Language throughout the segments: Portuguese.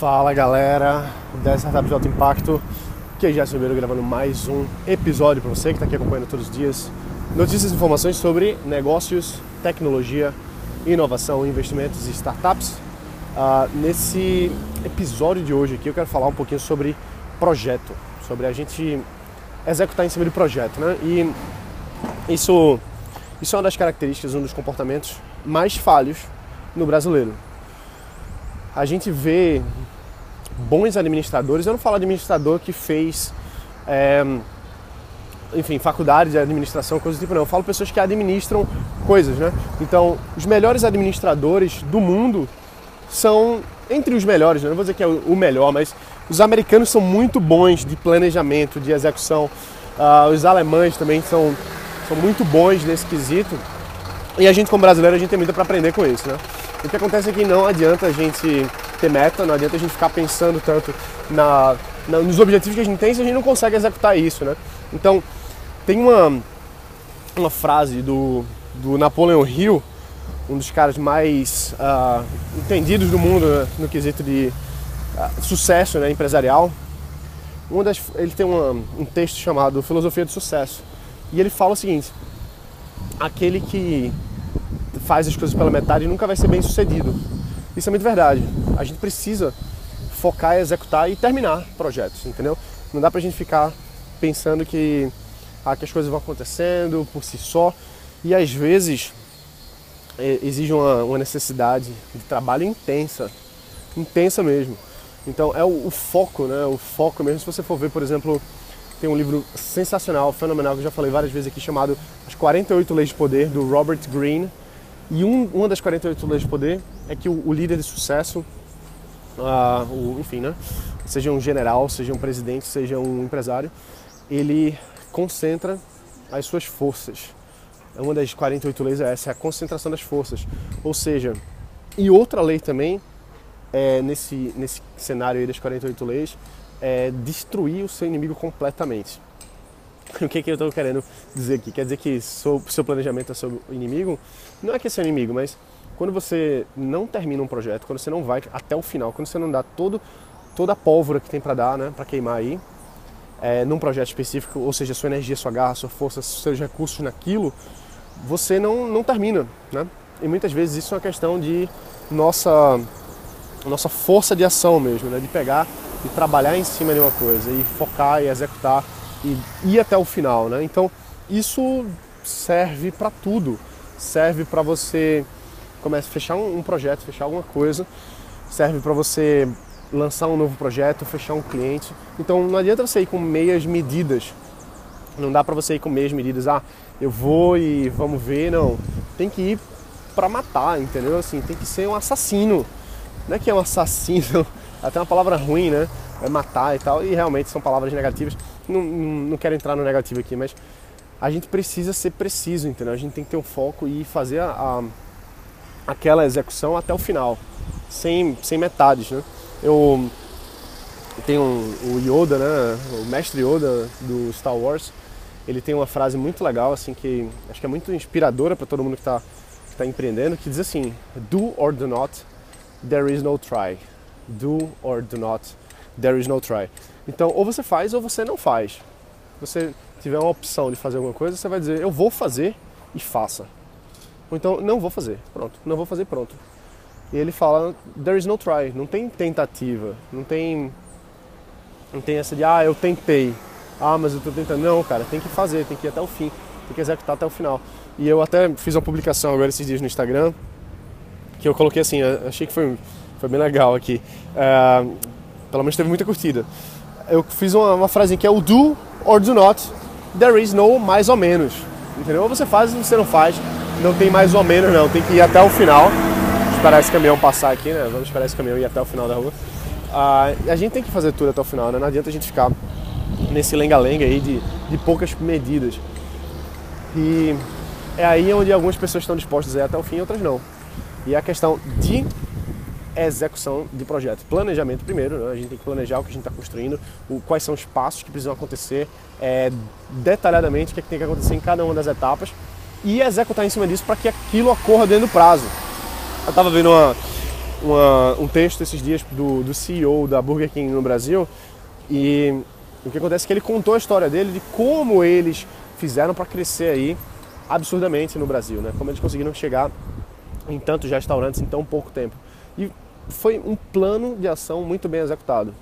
Fala galera da Startup de Alto Impacto, que é Jéssica Ribeiro gravando mais um episódio para você que está aqui acompanhando todos os dias. Notícias e informações sobre negócios, tecnologia, inovação, investimentos e startups. Uh, nesse episódio de hoje aqui eu quero falar um pouquinho sobre projeto, sobre a gente executar em cima de projeto, né? E isso, isso é uma das características, um dos comportamentos mais falhos no brasileiro a gente vê bons administradores, eu não falo administrador que fez, é, enfim, faculdade de administração, coisas do tipo, não. Eu falo pessoas que administram coisas, né? Então, os melhores administradores do mundo são entre os melhores, né? não vou dizer que é o melhor, mas os americanos são muito bons de planejamento, de execução. Uh, os alemães também são, são muito bons nesse quesito. E a gente, como brasileiro, a gente tem muito para aprender com isso, né? O que acontece é que não adianta a gente ter meta, não adianta a gente ficar pensando tanto na, na, nos objetivos que a gente tem se a gente não consegue executar isso, né? Então, tem uma, uma frase do, do Napoleon Hill, um dos caras mais uh, entendidos do mundo né, no quesito de uh, sucesso né, empresarial. Uma das, ele tem uma, um texto chamado Filosofia do Sucesso. E ele fala o seguinte: aquele que faz as coisas pela metade nunca vai ser bem sucedido. Isso é muito verdade. A gente precisa focar, executar e terminar projetos, entendeu? Não dá pra gente ficar pensando que, ah, que as coisas vão acontecendo por si só e às vezes é, exige uma, uma necessidade de trabalho intensa, intensa mesmo. Então é o, o, foco, né? O foco mesmo. Se você for ver, por exemplo, tem um livro sensacional, fenomenal, que eu já falei várias vezes aqui, chamado As 48 Leis de Poder, do Robert Greene. E um, uma das 48 leis de poder é que o, o líder de sucesso, uh, o, enfim, né, seja um general, seja um presidente, seja um empresário, ele concentra as suas forças. Uma das 48 leis é essa, é a concentração das forças. Ou seja, e outra lei também, é, nesse, nesse cenário aí das 48 leis, é destruir o seu inimigo completamente. O que, que eu estou querendo dizer aqui? Quer dizer que o seu planejamento é seu inimigo? Não é que é seu inimigo, mas quando você não termina um projeto, quando você não vai até o final, quando você não dá todo, toda a pólvora que tem para dar, né, para queimar aí, é, num projeto específico, ou seja, sua energia, sua garra, sua força, seus recursos naquilo, você não, não termina, né? E muitas vezes isso é uma questão de nossa, nossa força de ação mesmo, né? De pegar e trabalhar em cima de uma coisa e focar e executar e ir até o final, né? Então isso serve para tudo, serve para você começar a fechar um, projeto, fechar alguma coisa, serve para você lançar um novo projeto, fechar um cliente. Então não adianta você ir com meias medidas. Não dá para você ir com meias medidas. Ah, eu vou e vamos ver, não. Tem que ir para matar, entendeu? Assim, tem que ser um assassino. Não é que é um assassino, até uma palavra ruim, né? É matar e tal. E realmente são palavras negativas não, não quero entrar no negativo aqui, mas a gente precisa ser preciso, entendeu? A gente tem que ter um foco e fazer a, a aquela execução até o final, sem, sem metades, né? Eu tenho um, o Yoda, né? O mestre Yoda do Star Wars, ele tem uma frase muito legal, assim, que acho que é muito inspiradora para todo mundo que está tá empreendendo, que diz assim: Do or do not, there is no try. Do or do not, there is no try. Então, ou você faz ou você não faz. Se você tiver uma opção de fazer alguma coisa, você vai dizer, eu vou fazer e faça. Ou então, não vou fazer, pronto, não vou fazer, pronto. E ele fala, there is no try, não tem tentativa, não tem, não tem essa de, ah, eu tentei, ah, mas eu tô tentando. Não, cara, tem que fazer, tem que ir até o fim, tem que executar até o final. E eu até fiz uma publicação agora esses dias no Instagram, que eu coloquei assim, achei que foi, foi bem legal aqui. Uh, pelo menos teve muita curtida eu fiz uma, uma frase que é o do or do not, there is no mais ou menos. Entendeu? Ou você faz ou você não faz. Não tem mais ou menos não, tem que ir até o final. Esperar esse caminhão passar aqui, né? Vamos esperar esse caminhão ir até o final da rua. Ah, a gente tem que fazer tudo até o final, né? Não adianta a gente ficar nesse lenga-lenga aí de, de poucas medidas. E é aí onde algumas pessoas estão dispostas a ir até o fim outras não. E a questão de execução de projeto. Planejamento primeiro, né? a gente tem que planejar o que a gente está construindo, o, quais são os passos que precisam acontecer, é, detalhadamente o que, é que tem que acontecer em cada uma das etapas e executar em cima disso para que aquilo ocorra dentro do prazo. Eu estava vendo uma, uma, um texto esses dias do, do CEO da Burger King no Brasil e o que acontece é que ele contou a história dele de como eles fizeram para crescer aí absurdamente no Brasil, né? Como eles conseguiram chegar em tantos restaurantes em tão pouco tempo. E foi um plano de ação muito bem executado.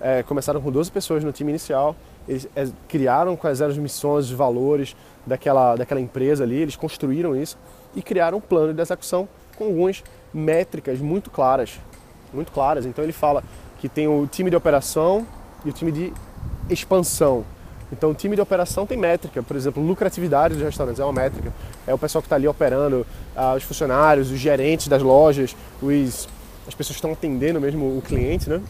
É, começaram com 12 pessoas no time inicial, eles é, criaram quais eram as missões, os valores daquela, daquela empresa ali, eles construíram isso e criaram um plano de execução com algumas métricas muito claras, muito claras. Então ele fala que tem o time de operação e o time de expansão. Então o time de operação tem métrica, por exemplo, lucratividade dos restaurantes é uma métrica. É o pessoal que está ali operando, ah, os funcionários, os gerentes das lojas, os, as pessoas que estão atendendo mesmo o cliente, né?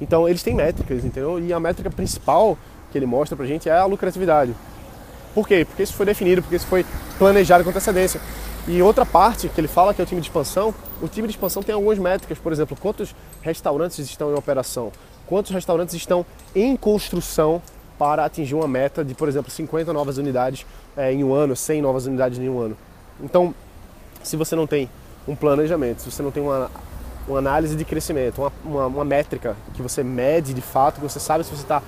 Então eles têm métricas, entendeu? E a métrica principal que ele mostra pra gente é a lucratividade. Por quê? Porque isso foi definido, porque isso foi planejado com antecedência. E outra parte que ele fala que é o time de expansão, o time de expansão tem algumas métricas, por exemplo, quantos restaurantes estão em operação, quantos restaurantes estão em construção para atingir uma meta de, por exemplo, 50 novas unidades é, em um ano, 100 novas unidades em um ano. Então, se você não tem um planejamento, se você não tem uma, uma análise de crescimento, uma, uma, uma métrica que você mede de fato, que você sabe se você está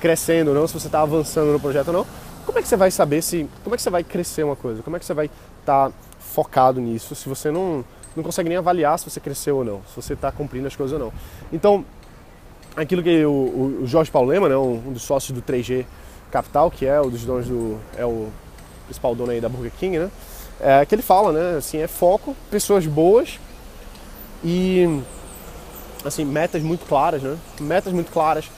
crescendo ou não, se você está avançando no projeto ou não, como é que você vai saber se. Como é que você vai crescer uma coisa? Como é que você vai estar tá focado nisso se você não, não consegue nem avaliar se você cresceu ou não, se você está cumprindo as coisas ou não? Então, aquilo que o, o Jorge Paulo Lema, né, um dos sócios do 3G Capital, que é o dos donos do. é o principal dono aí da Burger King, né? É, que ele fala, né? Assim, é foco, pessoas boas e assim, metas muito claras, né? Metas muito claras,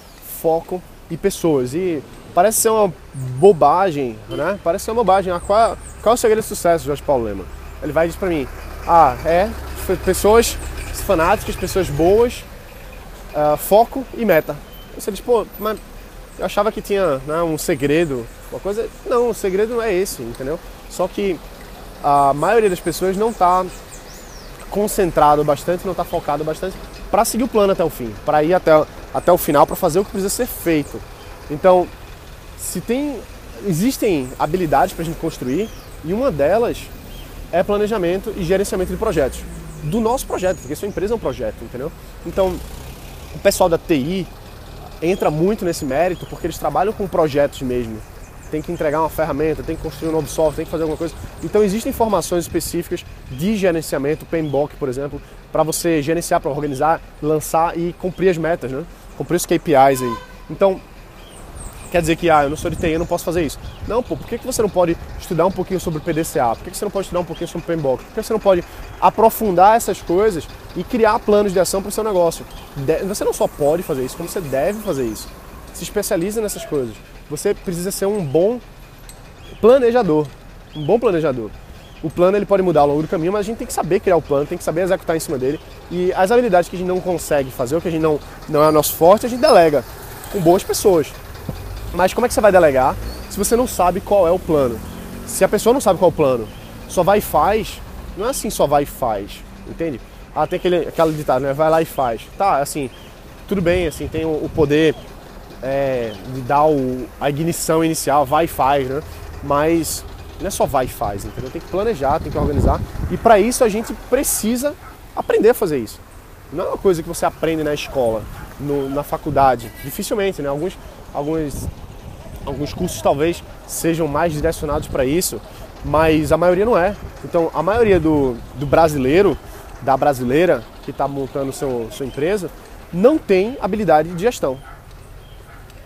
foco e pessoas. E parece ser uma bobagem, né? Parece ser uma bobagem. Ah, qual, qual é o segredo do sucesso, Jorge Paulo Lema? Ele vai dizer para mim, ah, é pessoas fanáticas, pessoas boas, uh, foco e meta. Você diz, pô, mas eu achava que tinha né, um segredo, uma coisa. Não, o segredo não é esse, entendeu? Só que a maioria das pessoas não está concentrado bastante, não está focado bastante para seguir o plano até o fim, para ir até, até o final, para fazer o que precisa ser feito. Então, se tem existem habilidades para a gente construir e uma delas é planejamento e gerenciamento de projetos do nosso projeto, porque sua empresa é um projeto, entendeu? Então, o pessoal da TI entra muito nesse mérito porque eles trabalham com projetos mesmo. Tem que entregar uma ferramenta, tem que construir um novo software, tem que fazer alguma coisa. Então existem informações específicas de gerenciamento, PMBOK, por exemplo, para você gerenciar, para organizar, lançar e cumprir as metas, né? Cumprir os KPIs aí. Então, quer dizer que ah, eu não sou de TI, eu não posso fazer isso. Não, pô, por que, que você não pode estudar um pouquinho sobre o PDCA? Por que, que você não pode estudar um pouquinho sobre PMBOK? Por que você não pode aprofundar essas coisas e criar planos de ação para o seu negócio? Você não só pode fazer isso, como você deve fazer isso. Se especialize nessas coisas. Você precisa ser um bom planejador. Um bom planejador. O plano ele pode mudar ao longo do caminho, mas a gente tem que saber criar o plano, tem que saber executar em cima dele. E as habilidades que a gente não consegue fazer, ou que a gente não, não é nosso forte, a gente delega com boas pessoas. Mas como é que você vai delegar se você não sabe qual é o plano? Se a pessoa não sabe qual é o plano, só vai e faz, não é assim só vai e faz, entende? Ah, tem aquele, aquela ditado, né? Vai lá e faz. Tá, assim, tudo bem, assim, tem o, o poder é, de dar o, a ignição inicial, vai e faz, né? Mas não é só vai e faz, entendeu? Tem que planejar, tem que organizar. E para isso a gente precisa aprender a fazer isso. Não é uma coisa que você aprende na escola, no, na faculdade. Dificilmente, né? Alguns, alguns, alguns cursos talvez sejam mais direcionados para isso, mas a maioria não é. Então, a maioria do, do brasileiro, da brasileira que está montando seu, sua empresa, não tem habilidade de gestão.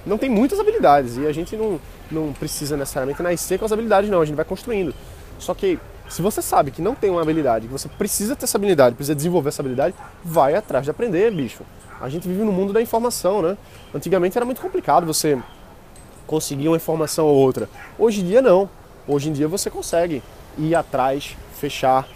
Não tem muitas habilidades e a gente não, não precisa necessariamente nascer com as habilidades, não. A gente vai construindo. Só que se você sabe que não tem uma habilidade, que você precisa ter essa habilidade, precisa desenvolver essa habilidade, vai atrás de aprender, bicho. A gente vive no mundo da informação, né? Antigamente era muito complicado você conseguir uma informação ou outra. Hoje em dia não. Hoje em dia você consegue ir atrás, fechar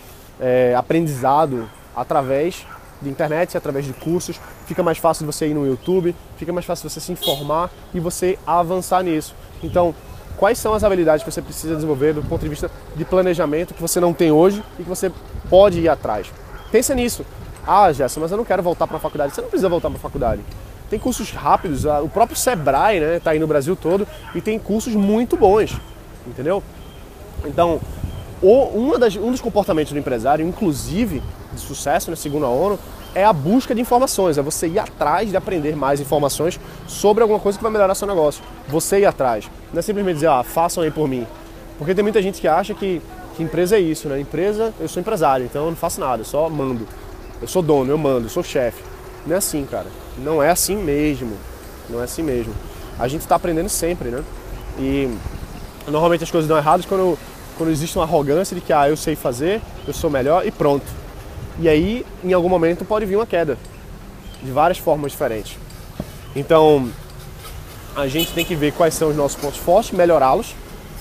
é, aprendizado através de internet, através de cursos. Fica mais fácil você ir no YouTube, fica mais fácil você se informar e você avançar nisso. Então, quais são as habilidades que você precisa desenvolver do ponto de vista de planejamento que você não tem hoje e que você pode ir atrás? Pensa nisso. Ah, Gerson, mas eu não quero voltar para a faculdade. Você não precisa voltar para a faculdade. Tem cursos rápidos, o próprio Sebrae está né, tá aí no Brasil todo e tem cursos muito bons, entendeu? Então, uma das, um dos comportamentos do empresário, inclusive, de sucesso, né, segundo a ONU, é a busca de informações, é você ir atrás de aprender mais informações sobre alguma coisa que vai melhorar seu negócio. Você ir atrás. Não é simplesmente dizer, ah, façam aí por mim. Porque tem muita gente que acha que, que empresa é isso, né? Empresa, eu sou empresário, então eu não faço nada, eu só mando. Eu sou dono, eu mando, eu sou chefe. Não é assim, cara. Não é assim mesmo. Não é assim mesmo. A gente está aprendendo sempre, né? E normalmente as coisas dão erradas quando, quando existe uma arrogância de que ah, eu sei fazer, eu sou melhor e pronto. E aí, em algum momento, pode vir uma queda de várias formas diferentes. Então, a gente tem que ver quais são os nossos pontos fortes, melhorá-los,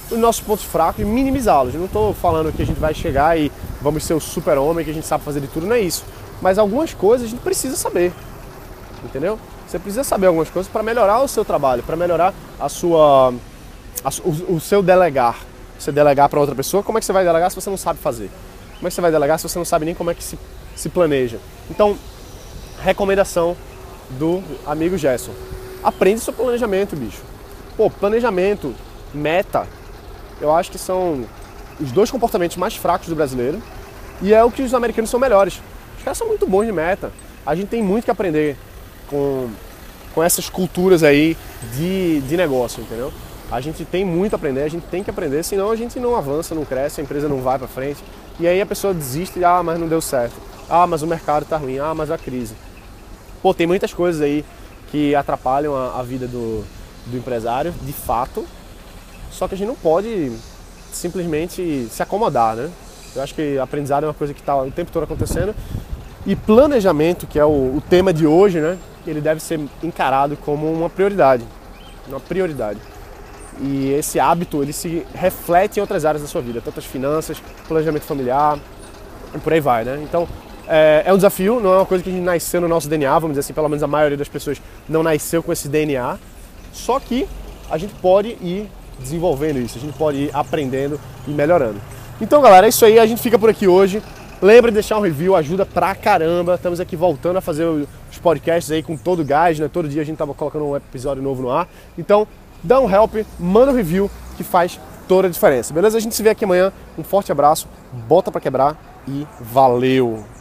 os nossos pontos fracos e minimizá-los. Não estou falando que a gente vai chegar e vamos ser o super-homem, que a gente sabe fazer de tudo, não é isso. Mas algumas coisas a gente precisa saber, entendeu? Você precisa saber algumas coisas para melhorar o seu trabalho, para melhorar a sua, a, o, o seu delegar. Você delegar para outra pessoa, como é que você vai delegar se você não sabe fazer? Como é que você vai delegar se você não sabe nem como é que se, se planeja? Então, recomendação do amigo Gerson. Aprende seu planejamento, bicho. Pô, planejamento, meta, eu acho que são os dois comportamentos mais fracos do brasileiro e é o que os americanos são melhores. Os caras são muito bons de meta. A gente tem muito que aprender com, com essas culturas aí de, de negócio, entendeu? A gente tem muito a aprender, a gente tem que aprender, senão a gente não avança, não cresce, a empresa não vai para frente. E aí a pessoa desiste, ah, mas não deu certo. Ah, mas o mercado tá ruim. Ah, mas a crise. Pô, tem muitas coisas aí que atrapalham a, a vida do, do empresário, de fato. Só que a gente não pode simplesmente se acomodar, né? Eu acho que aprendizado é uma coisa que está o tempo todo acontecendo. E planejamento, que é o, o tema de hoje, né? Ele deve ser encarado como uma prioridade. Uma prioridade. E esse hábito ele se reflete em outras áreas da sua vida, tanto as finanças, planejamento familiar e por aí vai, né? Então é, é, um desafio, não é uma coisa que a gente nasceu no nosso DNA, vamos dizer assim, pelo menos a maioria das pessoas não nasceu com esse DNA. Só que a gente pode ir desenvolvendo isso, a gente pode ir aprendendo e melhorando. Então, galera, é isso aí, a gente fica por aqui hoje. Lembra de deixar um review, ajuda pra caramba. Estamos aqui voltando a fazer os podcasts aí com todo o gás, né? Todo dia a gente tava colocando um episódio novo no ar. Então, dá um help, manda um review que faz toda a diferença. Beleza? A gente se vê aqui amanhã. Um forte abraço, bota para quebrar e valeu!